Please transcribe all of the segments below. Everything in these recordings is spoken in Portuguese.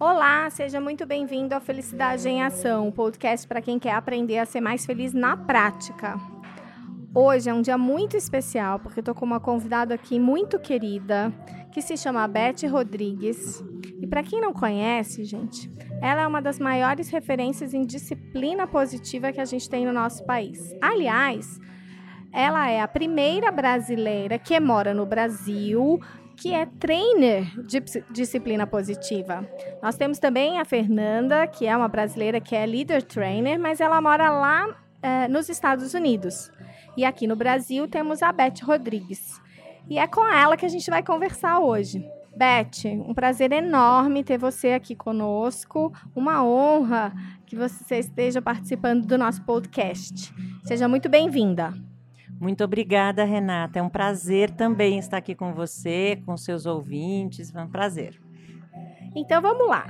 Olá, seja muito bem-vindo ao Felicidade em Ação, um podcast para quem quer aprender a ser mais feliz na prática. Hoje é um dia muito especial porque estou com uma convidada aqui muito querida que se chama Beth Rodrigues. E para quem não conhece, gente, ela é uma das maiores referências em disciplina positiva que a gente tem no nosso país. Aliás, ela é a primeira brasileira que mora no Brasil que é trainer de disciplina positiva. Nós temos também a Fernanda, que é uma brasileira que é leader trainer, mas ela mora lá é, nos Estados Unidos. E aqui no Brasil temos a Beth Rodrigues. E é com ela que a gente vai conversar hoje. Beth, um prazer enorme ter você aqui conosco. Uma honra que você esteja participando do nosso podcast. Seja muito bem-vinda. Muito obrigada, Renata. É um prazer também estar aqui com você, com seus ouvintes. É um prazer. Então vamos lá.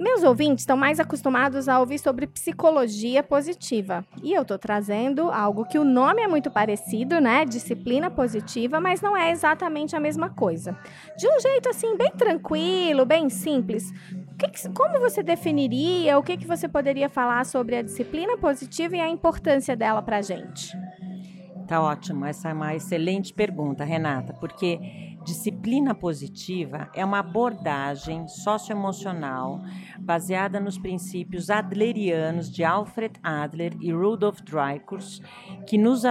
Meus ouvintes estão mais acostumados a ouvir sobre psicologia positiva. E eu estou trazendo algo que o nome é muito parecido, né? Disciplina positiva, mas não é exatamente a mesma coisa. De um jeito assim, bem tranquilo, bem simples. Que, como você definiria, o que, que você poderia falar sobre a disciplina positiva e a importância dela para a gente? Tá ótimo, essa é uma excelente pergunta, Renata, porque Disciplina positiva é uma abordagem socioemocional baseada nos princípios adlerianos de Alfred Adler e Rudolf Dreikurs, que nos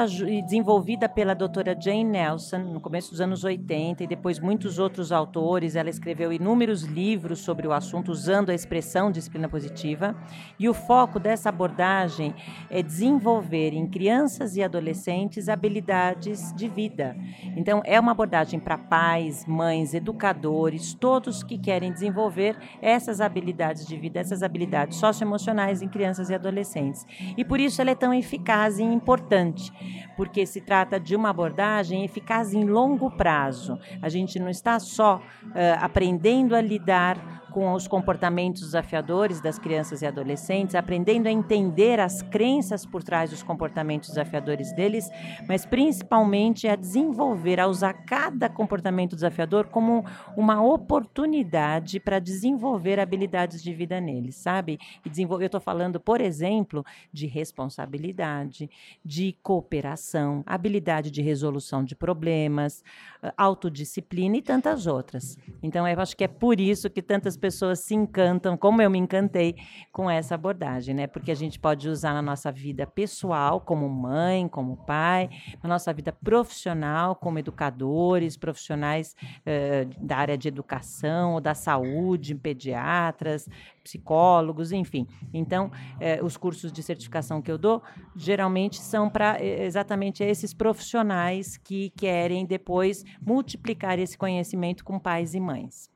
desenvolvida pela doutora Jane Nelson no começo dos anos 80 e depois muitos outros autores. Ela escreveu inúmeros livros sobre o assunto usando a expressão disciplina positiva. E o foco dessa abordagem é desenvolver em crianças e adolescentes habilidades de vida. Então, é uma abordagem para pais, mães, educadores, todos que querem desenvolver essas habilidades de vida, essas habilidades socioemocionais em crianças e adolescentes. E por isso ela é tão eficaz e importante, porque se trata de uma abordagem eficaz em longo prazo. A gente não está só uh, aprendendo a lidar com os comportamentos desafiadores das crianças e adolescentes, aprendendo a entender as crenças por trás dos comportamentos desafiadores deles, mas principalmente a desenvolver, a usar cada comportamento desafiador como uma oportunidade para desenvolver habilidades de vida neles, sabe? Eu estou falando, por exemplo, de responsabilidade, de cooperação, habilidade de resolução de problemas, autodisciplina e tantas outras. Então, eu acho que é por isso que tantas pessoas se encantam, como eu me encantei com essa abordagem, né? Porque a gente pode usar na nossa vida pessoal, como mãe, como pai, na nossa vida profissional, como educadores, profissionais uh, da área de educação ou da saúde, pediatras, psicólogos, enfim. Então, eh, os cursos de certificação que eu dou geralmente são para eh, exatamente esses profissionais que querem depois multiplicar esse conhecimento com pais e mães.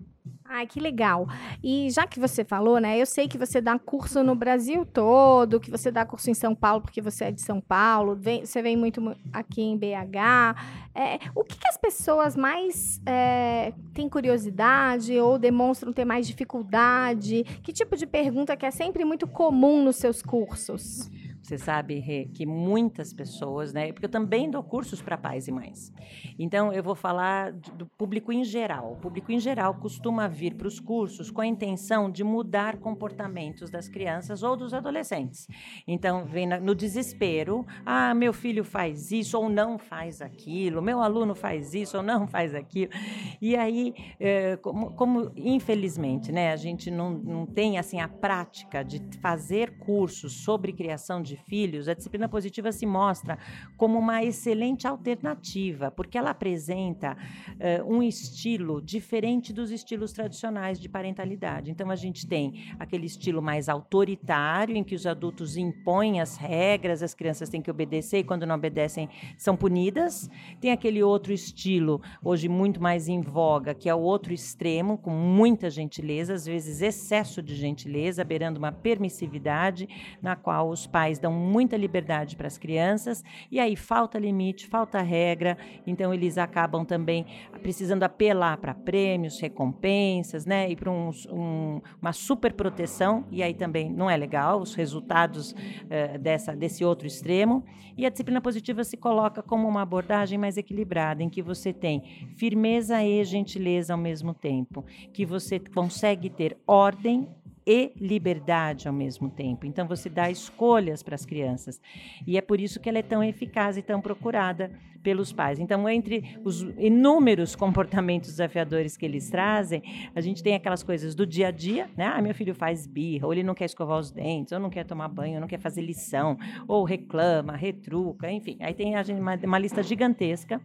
Ai, que legal. E já que você falou, né? Eu sei que você dá curso no Brasil todo, que você dá curso em São Paulo porque você é de São Paulo, vem, você vem muito aqui em BH. É, o que, que, as pessoas mais é, têm curiosidade ou demonstram ter mais dificuldade? Que tipo de pergunta que é sempre muito comum nos seus cursos? Você sabe, que muitas pessoas, né? Porque eu também dou cursos para pais e mães. Então, eu vou falar do público em geral. O público em geral costuma vir para os cursos com a intenção de mudar comportamentos das crianças ou dos adolescentes. Então, vem no desespero: ah, meu filho faz isso ou não faz aquilo, meu aluno faz isso ou não faz aquilo. E aí, é, como, como, infelizmente, né, a gente não, não tem assim a prática de fazer cursos sobre criação de de filhos, a disciplina positiva se mostra como uma excelente alternativa, porque ela apresenta uh, um estilo diferente dos estilos tradicionais de parentalidade. Então, a gente tem aquele estilo mais autoritário, em que os adultos impõem as regras, as crianças têm que obedecer e, quando não obedecem, são punidas. Tem aquele outro estilo, hoje muito mais em voga, que é o outro extremo, com muita gentileza, às vezes excesso de gentileza, beirando uma permissividade, na qual os pais dão muita liberdade para as crianças, e aí falta limite, falta regra, então eles acabam também precisando apelar para prêmios, recompensas, né? E para um, um, uma super proteção, e aí também não é legal os resultados uh, dessa, desse outro extremo. E a disciplina positiva se coloca como uma abordagem mais equilibrada, em que você tem firmeza e gentileza ao mesmo tempo, que você consegue ter ordem e liberdade ao mesmo tempo. Então você dá escolhas para as crianças. E é por isso que ela é tão eficaz e tão procurada pelos pais. Então, entre os inúmeros comportamentos desafiadores que eles trazem, a gente tem aquelas coisas do dia a dia, né? Ah, meu filho faz birra, ou ele não quer escovar os dentes, ou não quer tomar banho, ou não quer fazer lição, ou reclama, retruca, enfim. Aí tem uma, uma lista gigantesca.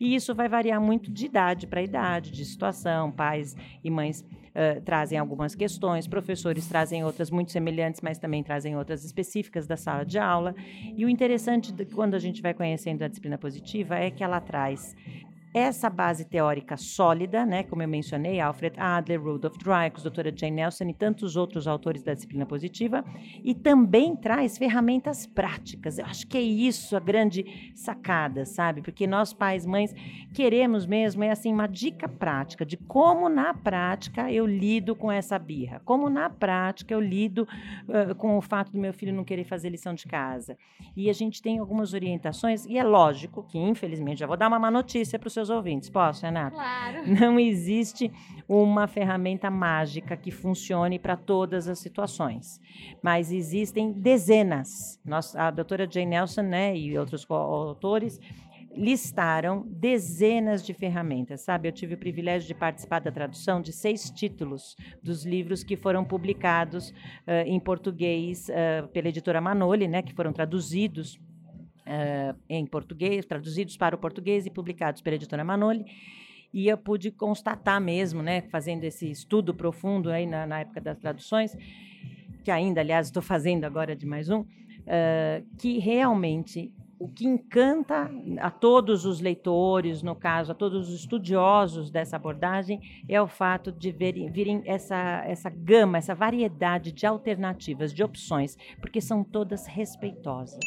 E isso vai variar muito de idade para idade, de situação. Pais e mães uh, trazem algumas questões, professores trazem outras muito semelhantes, mas também trazem outras específicas da sala de aula. E o interessante de, quando a gente vai conhecendo a disciplina positiva é que ela traz essa base teórica sólida, né, como eu mencionei, Alfred Adler, Rudolf Dreikes, doutora Jane Nelson e tantos outros autores da disciplina positiva, e também traz ferramentas práticas. Eu acho que é isso a grande sacada, sabe? Porque nós pais, mães, queremos mesmo é assim uma dica prática de como na prática eu lido com essa birra, como na prática eu lido uh, com o fato do meu filho não querer fazer lição de casa. E a gente tem algumas orientações e é lógico que infelizmente já vou dar uma má notícia para o seus ouvintes. Posso, Renata? Claro. Não existe uma ferramenta mágica que funcione para todas as situações, mas existem dezenas. Nós, a doutora Jane Nelson né, e outros autores listaram dezenas de ferramentas, sabe? Eu tive o privilégio de participar da tradução de seis títulos dos livros que foram publicados uh, em português uh, pela editora Manoli, né? Que foram traduzidos uh, em português, traduzidos para o português e publicados pela editora Manoli. E eu pude constatar mesmo, né, fazendo esse estudo profundo aí na, na época das traduções, que ainda, aliás, estou fazendo agora de mais um, uh, que realmente o que encanta a todos os leitores, no caso, a todos os estudiosos dessa abordagem, é o fato de verem, virem essa, essa gama, essa variedade de alternativas, de opções, porque são todas respeitosas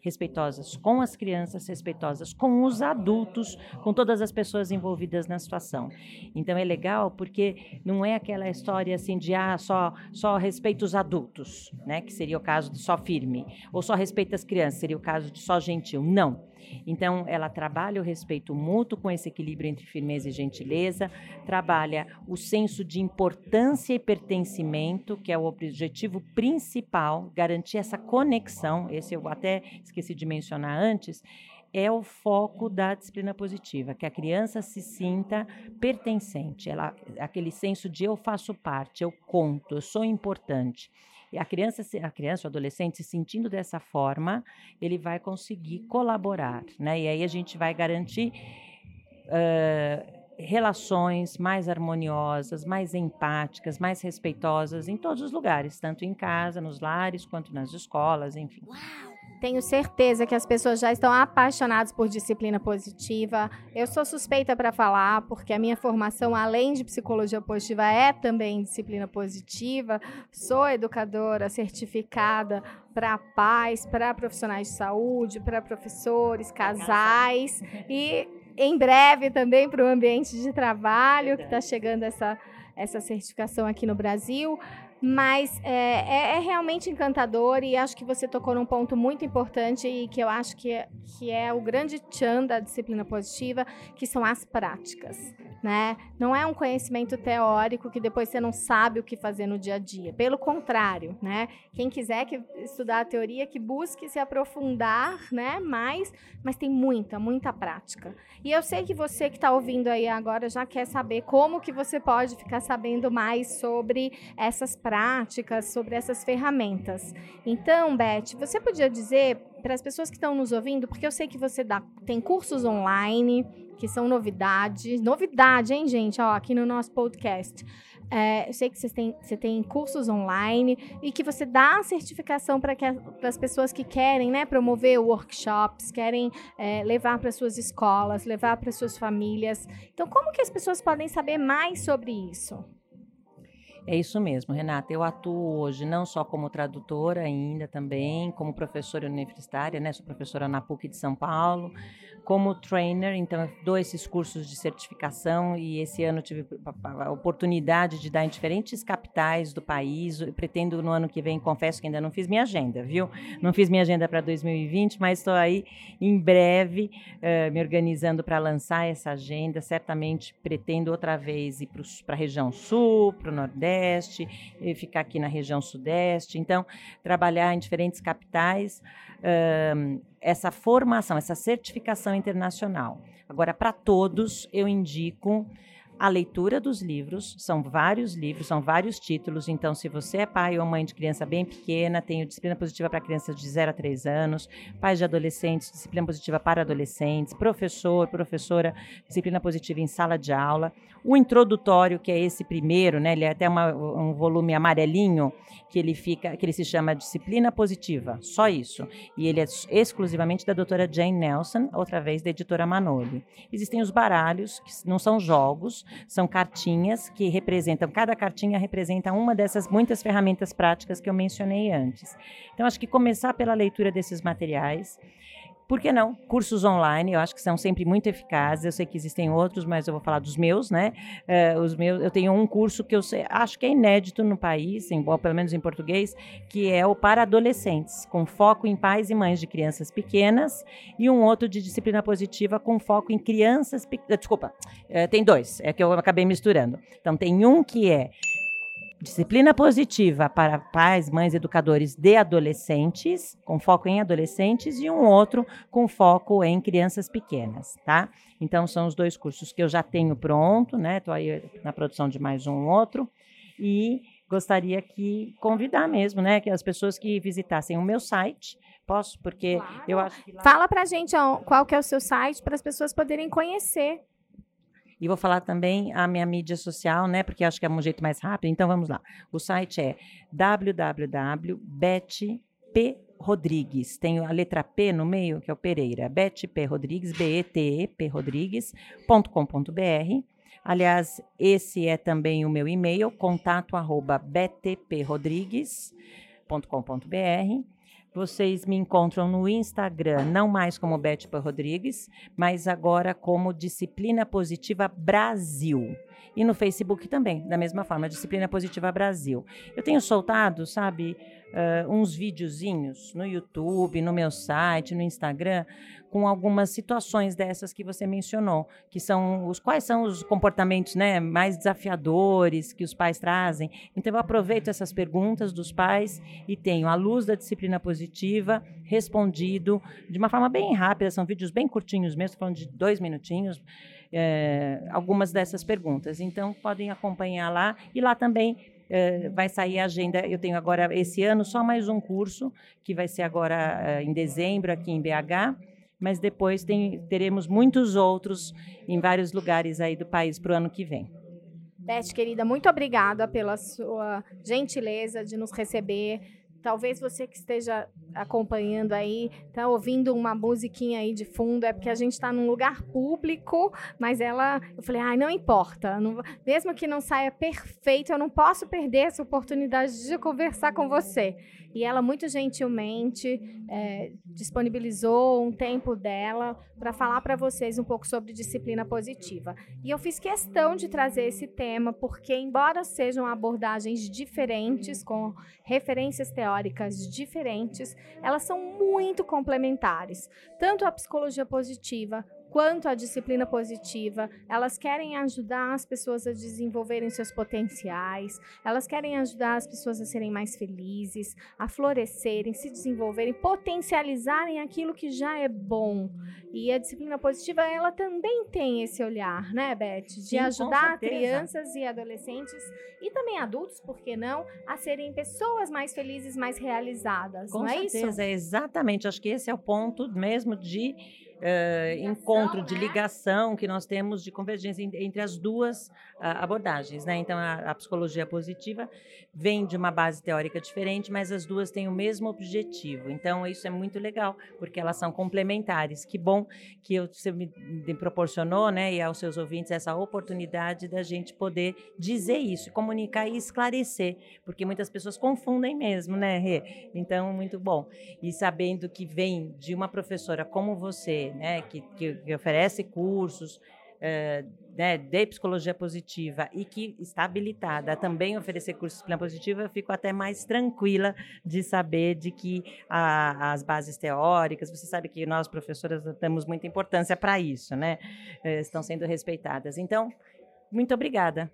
respeitosas com as crianças, respeitosas com os adultos, com todas as pessoas envolvidas na situação. Então é legal porque não é aquela história assim de ah, só só respeita os adultos, né, que seria o caso de só firme, ou só respeita as crianças, seria o caso de só gentil. Não. Então, ela trabalha o respeito mútuo com esse equilíbrio entre firmeza e gentileza, trabalha o senso de importância e pertencimento, que é o objetivo principal, garantir essa conexão. Esse eu até esqueci de mencionar antes é o foco da disciplina positiva, que a criança se sinta pertencente, ela, aquele senso de eu faço parte, eu conto, eu sou importante. E a criança, a criança, o adolescente se sentindo dessa forma, ele vai conseguir colaborar, né? E aí a gente vai garantir uh, relações mais harmoniosas, mais empáticas, mais respeitosas em todos os lugares, tanto em casa, nos lares, quanto nas escolas, enfim. Uau! Tenho certeza que as pessoas já estão apaixonadas por disciplina positiva. Eu sou suspeita para falar, porque a minha formação, além de psicologia positiva, é também disciplina positiva. Sou educadora certificada para pais, para profissionais de saúde, para professores, casais e em breve também para o ambiente de trabalho, que está chegando essa, essa certificação aqui no Brasil. Mas é, é, é, realmente encantador e acho que você tocou num ponto muito importante e que eu acho que é, que é o grande tchan da disciplina positiva, que são as práticas né? Não é um conhecimento teórico que depois você não sabe o que fazer no dia a dia. Pelo contrário, né? Quem quiser que estudar a teoria, que busque se aprofundar, né? Mais, mas tem muita, muita prática. E eu sei que você que está ouvindo aí agora já quer saber como que você pode ficar sabendo mais sobre essas práticas, sobre essas ferramentas. Então, Beth, você podia dizer para as pessoas que estão nos ouvindo, porque eu sei que você dá, tem cursos online, que são novidades. Novidade, hein, gente? Ó, aqui no nosso podcast. É, eu sei que você tem, você tem cursos online e que você dá certificação para as pessoas que querem né, promover workshops, querem é, levar para suas escolas, levar para suas famílias. Então, como que as pessoas podem saber mais sobre isso? É isso mesmo, Renata. Eu atuo hoje não só como tradutora ainda também, como professora universitária, né? Sou professora na PUC de São Paulo, como trainer, então dou esses cursos de certificação e esse ano tive a oportunidade de dar em diferentes capitais do país. Eu pretendo no ano que vem, confesso que ainda não fiz minha agenda, viu? Não fiz minha agenda para 2020, mas estou aí em breve uh, me organizando para lançar essa agenda. Certamente pretendo outra vez ir para a região sul, para o nordeste, ficar aqui na região sudeste. Então, trabalhar em diferentes capitais. Uh, essa formação, essa certificação internacional. Agora, para todos, eu indico a leitura dos livros, são vários livros, são vários títulos. Então, se você é pai ou mãe de criança bem pequena, tem disciplina positiva para crianças de 0 a 3 anos, pais de adolescentes, disciplina positiva para adolescentes, professor, professora, disciplina positiva em sala de aula. O introdutório, que é esse primeiro, né? Ele é até uma, um volume amarelinho que ele fica, que ele se chama Disciplina Positiva, só isso. E ele é exclusivamente da doutora Jane Nelson, outra vez da editora Manoli. Existem os baralhos, que não são jogos, são cartinhas que representam, cada cartinha representa uma dessas muitas ferramentas práticas que eu mencionei antes. Então, acho que começar pela leitura desses materiais. Por que não? Cursos online, eu acho que são sempre muito eficazes. Eu sei que existem outros, mas eu vou falar dos meus, né? Uh, os meus, eu tenho um curso que eu sei, acho que é inédito no país, em, pelo menos em português, que é o para adolescentes, com foco em pais e mães de crianças pequenas, e um outro de disciplina positiva com foco em crianças. Desculpa, uh, tem dois, é que eu acabei misturando. Então, tem um que é Disciplina positiva para pais, mães, educadores de adolescentes, com foco em adolescentes, e um outro com foco em crianças pequenas, tá? Então, são os dois cursos que eu já tenho pronto, né? Estou aí na produção de mais um outro. E gostaria que convidar mesmo, né? Que as pessoas que visitassem o meu site, posso, porque claro. eu acho. Lá... Fala pra gente qual que é o seu site para as pessoas poderem conhecer. E vou falar também a minha mídia social, né? Porque acho que é um jeito mais rápido. Então vamos lá. O site é www.betprodrigues. Tem a letra P no meio, que é o Pereira. Betp Rodrigues, B-E-T-E-P Rodrigues.com.br. Aliás, esse é também o meu e-mail, contato arroba btprodrigues.com.br. Vocês me encontram no Instagram, não mais como Beth Rodrigues, mas agora como Disciplina Positiva Brasil. E no Facebook também, da mesma forma, Disciplina Positiva Brasil. Eu tenho soltado, sabe, uh, uns videozinhos no YouTube, no meu site, no Instagram, com algumas situações dessas que você mencionou, que são os quais são os comportamentos né, mais desafiadores que os pais trazem. Então eu aproveito essas perguntas dos pais e tenho à luz da disciplina positiva respondido de uma forma bem rápida, são vídeos bem curtinhos mesmo, falando de dois minutinhos, é, algumas dessas perguntas. Então podem acompanhar lá e lá também Uh, vai sair a agenda. Eu tenho agora, esse ano, só mais um curso, que vai ser agora uh, em dezembro, aqui em BH mas depois tem, teremos muitos outros em vários lugares aí do país para o ano que vem. Beth, querida, muito obrigada pela sua gentileza de nos receber. Talvez você que esteja acompanhando aí, tá ouvindo uma musiquinha aí de fundo, é porque a gente está num lugar público, mas ela, eu falei, ai, não importa, não, mesmo que não saia perfeito, eu não posso perder essa oportunidade de conversar com você e ela muito gentilmente é, disponibilizou um tempo dela para falar para vocês um pouco sobre disciplina positiva. E eu fiz questão de trazer esse tema porque, embora sejam abordagens diferentes, com referências teóricas diferentes, elas são muito complementares. Tanto a psicologia positiva quanto à disciplina positiva, elas querem ajudar as pessoas a desenvolverem seus potenciais, elas querem ajudar as pessoas a serem mais felizes, a florescerem, se desenvolverem, potencializarem aquilo que já é bom. E a disciplina positiva, ela também tem esse olhar, né, Beth? De Sim, ajudar crianças e adolescentes e também adultos, por que não, a serem pessoas mais felizes, mais realizadas. Com não certeza, é isso? exatamente. Acho que esse é o ponto mesmo de uh, encontro, de ligação que nós temos de convergência entre as duas uh, abordagens. Né? Então, a, a, psicologia positiva vem de uma base teórica diferente, mas as duas têm o mesmo objetivo. Então, isso é muito legal, porque elas são complementares. Que bom que você me, me proporcionou, né, e aos seus ouvintes, essa oportunidade da gente poder dizer isso, comunicar e esclarecer, porque muitas pessoas confundem mesmo, né, Rê? Então, muito bom. E sabendo que vem de uma professora como você, né, que, que, que oferece cursos, é, né, de psicologia positiva e que está habilitada a também oferecer cursos de disciplina positiva, eu fico até mais tranquila de saber de que a, as bases teóricas, você sabe que nós professoras damos muita importância para isso, né? É, estão sendo respeitadas. Então, muito obrigada.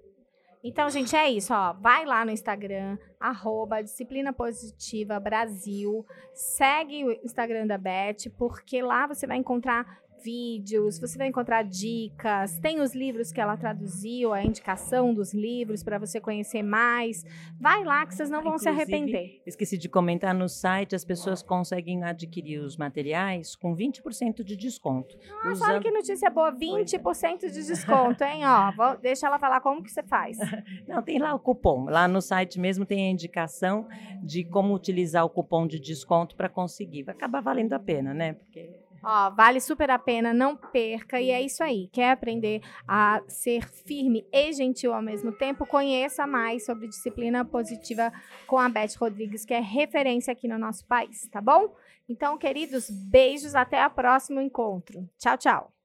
Então, gente, é isso, ó. Vai lá no Instagram, arroba Disciplina Positiva Brasil. Segue o Instagram da Beth, porque lá você vai encontrar vídeos, você vai encontrar dicas, tem os livros que ela traduziu, a indicação dos livros para você conhecer mais. Vai lá que vocês não vão Inclusive, se arrepender. Esqueci de comentar no site, as pessoas conseguem adquirir os materiais com 20% de desconto. Ah, Usando... olha que notícia boa, 20% de desconto, hein? Ó, vou, deixa ela falar como que você faz. Não, tem lá o cupom. Lá no site mesmo tem a indicação de como utilizar o cupom de desconto para conseguir. Vai acabar valendo a pena, né? Porque Ó, vale super a pena, não perca. E é isso aí. Quer aprender a ser firme e gentil ao mesmo tempo? Conheça mais sobre disciplina positiva com a Beth Rodrigues, que é referência aqui no nosso país, tá bom? Então, queridos, beijos, até o próximo encontro. Tchau, tchau.